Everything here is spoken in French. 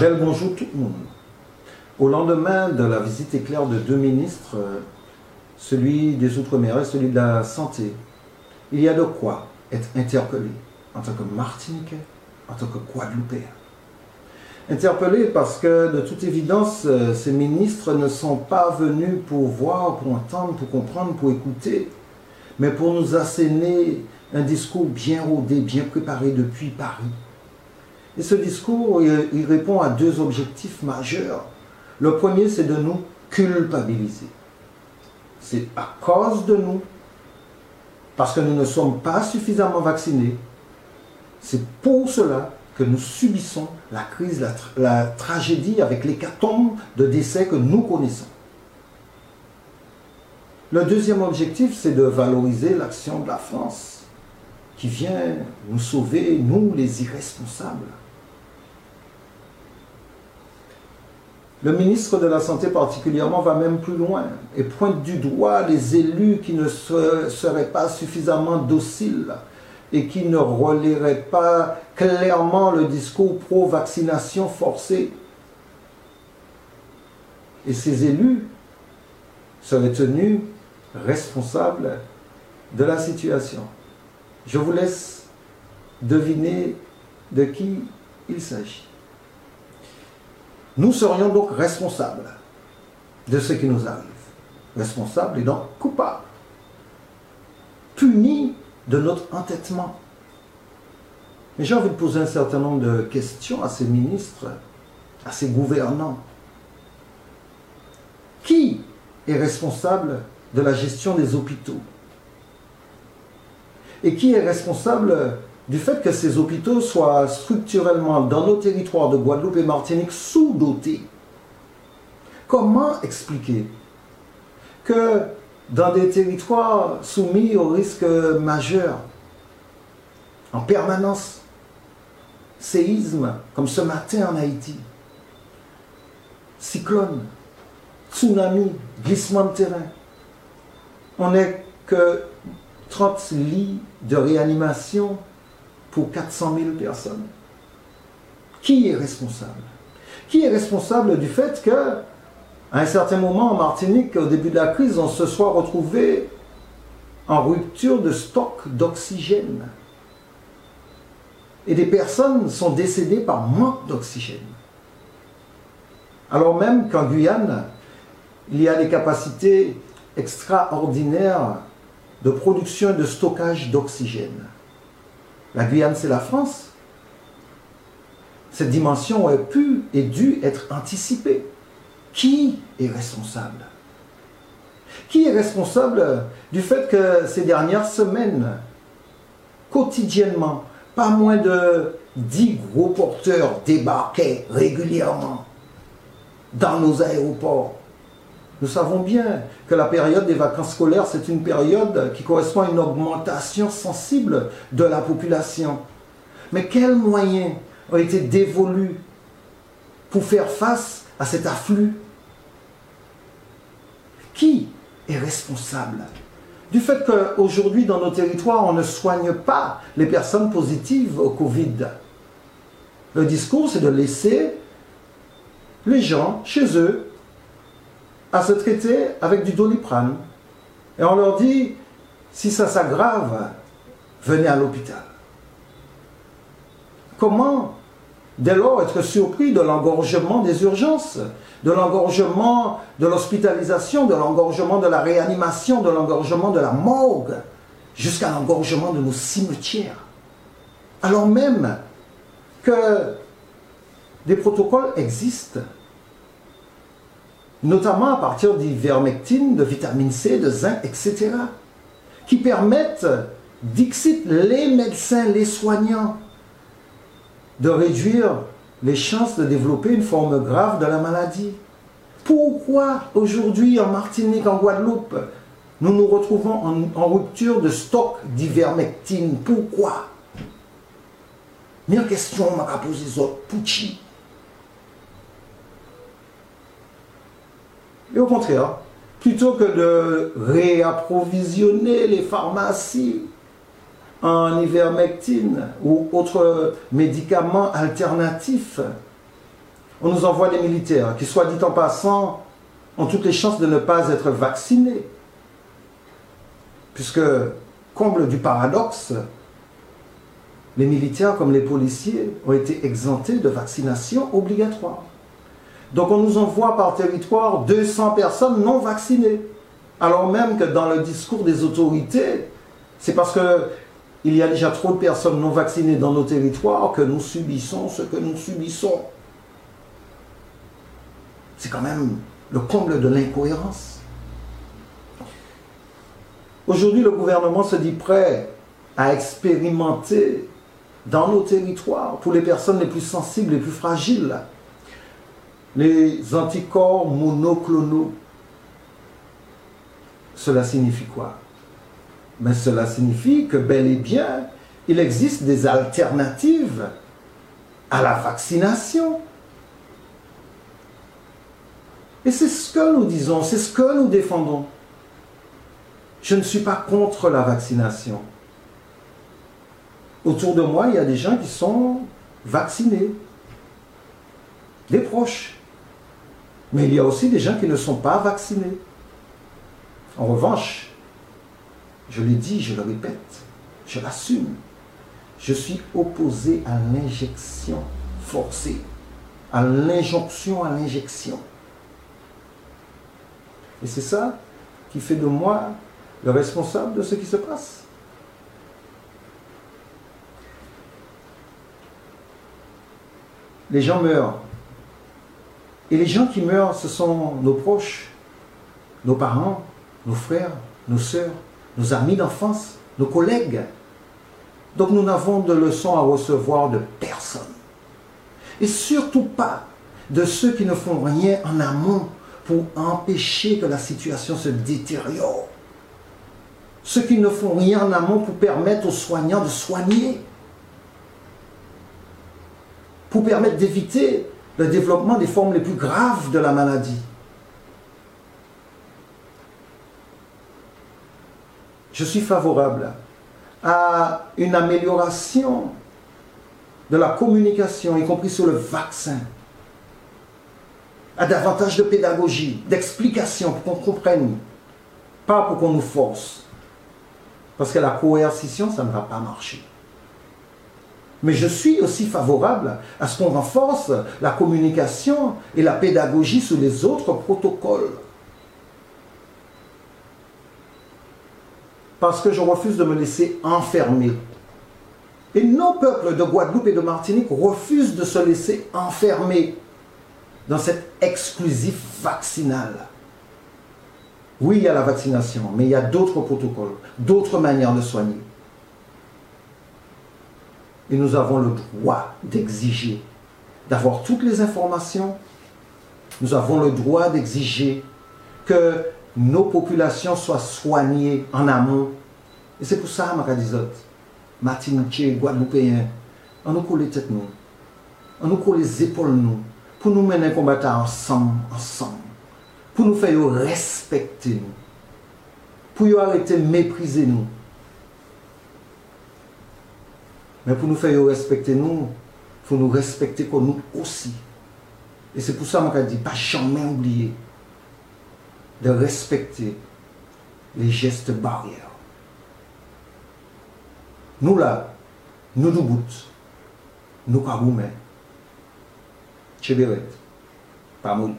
Bel bonjour tout le monde. Au lendemain de la visite éclair de deux ministres, euh, celui des Outre-mer et celui de la Santé, il y a de quoi être interpellé en tant que Martiniquais, en tant que Guadeloupéen. Interpellé parce que, de toute évidence, euh, ces ministres ne sont pas venus pour voir, pour entendre, pour comprendre, pour écouter, mais pour nous asséner un discours bien rodé, bien préparé depuis Paris. Et ce discours, il répond à deux objectifs majeurs. Le premier, c'est de nous culpabiliser. C'est à cause de nous, parce que nous ne sommes pas suffisamment vaccinés, c'est pour cela que nous subissons la crise, la, tragédie avec l'hécatombe de décès que nous connaissons. Le deuxième objectif, c'est de valoriser l'action de la France, qui vient nous sauver, nous les irresponsables. Le ministre de la Santé particulièrement va même plus loin et pointe du doigt les élus qui ne seraient pas suffisamment dociles et qui ne relaieraient pas clairement le discours pro-vaccination forcée. Et ces élus seraient tenus responsables de la situation. Je vous laisse deviner de qui il s'agit. Nous serions donc responsables de ce qui nous arrive. Responsables et donc coupables. Punis de notre entêtement. Mais j'ai envie de poser un certain nombre de questions à ces ministres, à ces gouvernants. Qui est responsable de la gestion des hôpitaux? Et qui est responsable du fait que ces hôpitaux soient structurellement dans nos territoires de Guadeloupe et Martinique sous-dotés. Comment expliquer que dans des territoires soumis aux risques majeurs, en permanence, séisme, comme ce matin en Haïti, cyclone, tsunami, glissement de terrain, on n'est que 30 lits de réanimation pour 400 000 personnes. Qui est responsable? Qui est responsable du fait que, à un certain moment en Martinique, au début de la crise, on se soit retrouvé en rupture de stock d'oxygène? Et des personnes sont décédées par manque d'oxygène. Alors même qu'en Guyane, il y a des capacités extraordinaires de production et de stockage d'oxygène. La Guyane, c'est la France. Cette dimension aurait pu et dû être anticipée. Qui est responsable? Qui est responsable du fait que ces dernières semaines, quotidiennement, pas moins de 10 gros porteurs débarquaient régulièrement dans nos aéroports? Nous savons bien que la période des vacances scolaires, c'est une période qui correspond à une augmentation sensible de la population. Mais quels moyens ont été dévolus pour faire face à cet afflux? Qui est responsable? Du fait qu'aujourd'hui, dans nos territoires, on ne soigne pas les personnes positives au Covid Le discours, c'est de laisser les gens chez eux à se traiter avec du doliprane. Et on leur dit, si ça s'aggrave, venez à l'hôpital. Comment, dès lors, être surpris de l'engorgement des urgences, de l'engorgement de l'hospitalisation, de l'engorgement de la réanimation, de l'engorgement de la morgue, jusqu'à l'engorgement de nos cimetières Alors même que des protocoles existent notamment à partir d'ivermectine, de vitamine C, de zinc, etc., qui permettent, d'exciter les médecins, les soignants, de réduire les chances de développer une forme grave de la maladie. Pourquoi aujourd'hui en Martinique, en Guadeloupe, nous nous retrouvons en, rupture de stock d'ivermectine Pourquoi? Mille question m'a posé. Pouchi. Et au contraire, plutôt que de réapprovisionner les pharmacies en ivermectine ou autres médicaments alternatifs, On nous envoie des militaires qui, soit dit en passant, ont toutes les chances de ne pas être vaccinés. Puisque, comble du paradoxe, les militaires comme les policiers ont été exemptés de vaccination obligatoire. Donc on nous envoie par territoire 200 personnes non vaccinées. Alors même que dans le discours des autorités, c'est parce qu'il y a déjà trop de personnes non vaccinées dans nos territoires que nous subissons ce que nous subissons. C'est quand même le comble de l'incohérence. Aujourd'hui, le gouvernement se dit prêt à expérimenter dans nos territoires, pour les personnes les plus sensibles, les plus fragiles, les anticorps monoclonaux. Cela signifie quoi? Mais cela signifie que bel et bien, il existe des alternatives à la vaccination. Et c'est ce que nous disons, c'est ce que nous défendons. Je ne suis pas contre la vaccination. Autour de moi, il y a des gens qui sont vaccinés, des proches. Mais il y a aussi des gens qui ne sont pas vaccinés. En revanche, je l'ai dit, je le répète, je l'assume, je suis opposé à l'injection forcée, à l'injonction à l'injection. Et c'est ça qui fait de moi le responsable de ce qui se passe. les gens meurent. Et les gens qui meurent, ce sont nos proches, nos parents, nos frères, nos sœurs, nos amis d'enfance, nos collègues. Donc nous n'avons de leçons à recevoir de personne. Et surtout pas de ceux qui ne font rien en amont pour empêcher que la situation se détériore. Ceux qui ne font rien en amont pour permettre aux soignants de soigner pour permettre d'éviter le développement des formes les plus graves de la maladie. Je suis favorable à une amélioration de la communication, y compris sur le vaccin, à davantage de pédagogie, d'explication pour qu'on comprenne, pas pour qu'on nous force. Parce que la coercition, ça ne va pas marcher. Mais je suis aussi favorable à ce qu'on renforce la communication et la pédagogie sur les autres protocoles. Parce que je refuse de me laisser enfermer. Et nos peuples de Guadeloupe et de Martinique refusent de se laisser enfermer dans cet exclusif vaccinal. Oui, il y a la vaccination, mais il y a d'autres protocoles, d'autres manières de soigner. Et nous avons le droit d'exiger d'avoir toutes les informations. Nous avons le droit d'exiger que nos populations soient soignées en amont. Et c'est pour ça, Maradizote, Martiniquais, Guadeloupéens, on nous colle les têtes nous, on nous colle les épaules nous, pour nous mener un combat ensemble, ensemble, pour nous faire respecter nous, pour arrêter de mépriser nous, mais pour nous faire respecter nous, il faut nous respecter comme nous aussi. Et c'est pour ça que je dis, pas jamais oublier de respecter les gestes barrières. Nous là, nous nous bout, nous kagoumè, Cheberet, pas mourir.